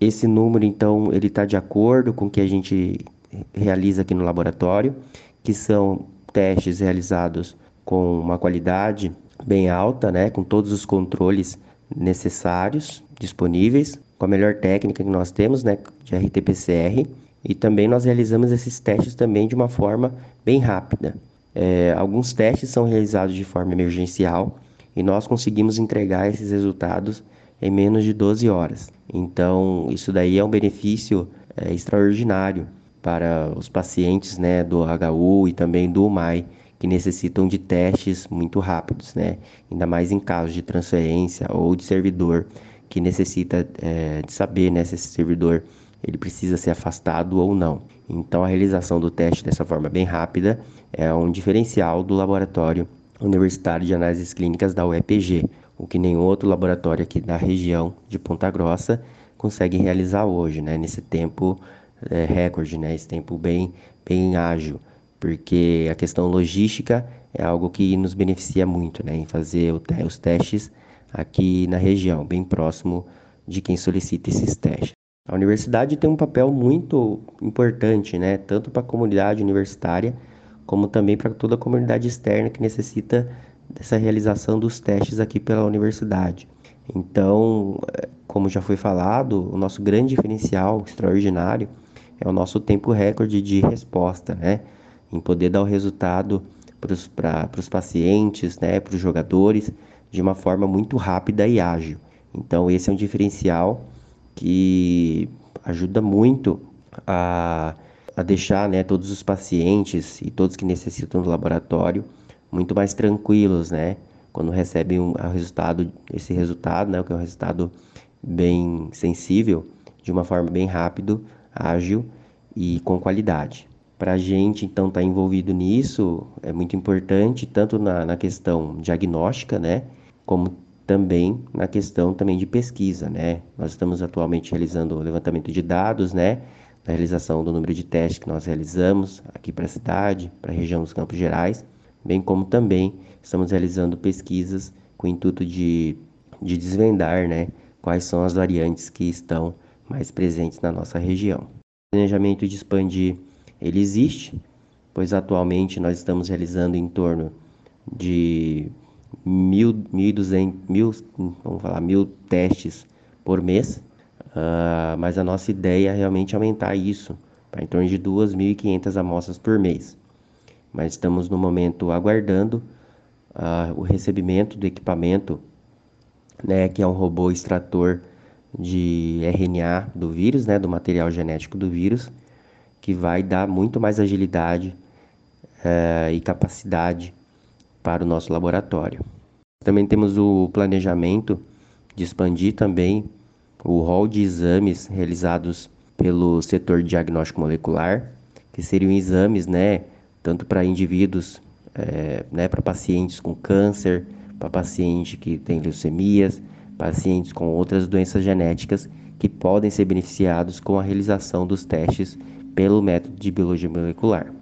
Esse número, então, ele está de acordo com o que a gente realiza aqui no laboratório, que são testes realizados com uma qualidade bem alta, né, com todos os controles necessários disponíveis, com a melhor técnica que nós temos, né, de RT-PCR, e também nós realizamos esses testes também de uma forma bem rápida. É, alguns testes são realizados de forma emergencial e nós conseguimos entregar esses resultados em menos de 12 horas. Então, isso daí é um benefício é, extraordinário para os pacientes né, do HU e também do UMAI, que necessitam de testes muito rápidos, né? ainda mais em casos de transferência ou de servidor que necessita é, de saber né, se esse servidor ele precisa ser afastado ou não. Então, a realização do teste dessa forma bem rápida é um diferencial do laboratório universitário de análises clínicas da UEPG, o que nenhum outro laboratório aqui da região de Ponta Grossa consegue realizar hoje, né? nesse tempo é, recorde, né? esse tempo bem, bem ágil, porque a questão logística é algo que nos beneficia muito né? em fazer os testes aqui na região, bem próximo de quem solicita esses testes. A universidade tem um papel muito importante, né, tanto para a comunidade universitária, como também para toda a comunidade externa que necessita dessa realização dos testes aqui pela universidade. Então, eh, como já foi falado, o nosso grande diferencial extraordinário é o nosso tempo recorde de resposta, né? Em poder dar o resultado para os pacientes, né, para os jogadores, de uma forma muito rápida e ágil. Então, esse é um diferencial que ajuda muito a, a deixar né, todos os pacientes e todos que necessitam do laboratório muito mais tranquilos, né? Quando recebem um, resultado, esse resultado, né, que é um resultado bem sensível, de uma forma bem rápido, ágil e com qualidade. Para a gente, então, estar tá envolvido nisso é muito importante, tanto na, na questão diagnóstica, né, como também na questão também de pesquisa, né? Nós estamos atualmente realizando o levantamento de dados, né? Na realização do número de testes que nós realizamos aqui para a cidade, para a região dos Campos Gerais, bem como também estamos realizando pesquisas com o intuito de, de desvendar, né? Quais são as variantes que estão mais presentes na nossa região. O planejamento de expandir, ele existe, pois atualmente nós estamos realizando em torno de mil, mil, duzentos, mil, vamos falar, mil testes por mês, uh, mas a nossa ideia é realmente aumentar isso para em torno de 2.500 amostras por mês. Mas estamos no momento aguardando uh, o recebimento do equipamento, né, que é um robô extrator de RNA do vírus, né, do material genético do vírus, que vai dar muito mais agilidade uh, e capacidade para o nosso laboratório. Também temos o planejamento de expandir também o rol de exames realizados pelo setor diagnóstico molecular, que seriam exames, né, tanto para indivíduos, é, né, para pacientes com câncer, para pacientes que têm leucemias, pacientes com outras doenças genéticas que podem ser beneficiados com a realização dos testes pelo método de biologia molecular.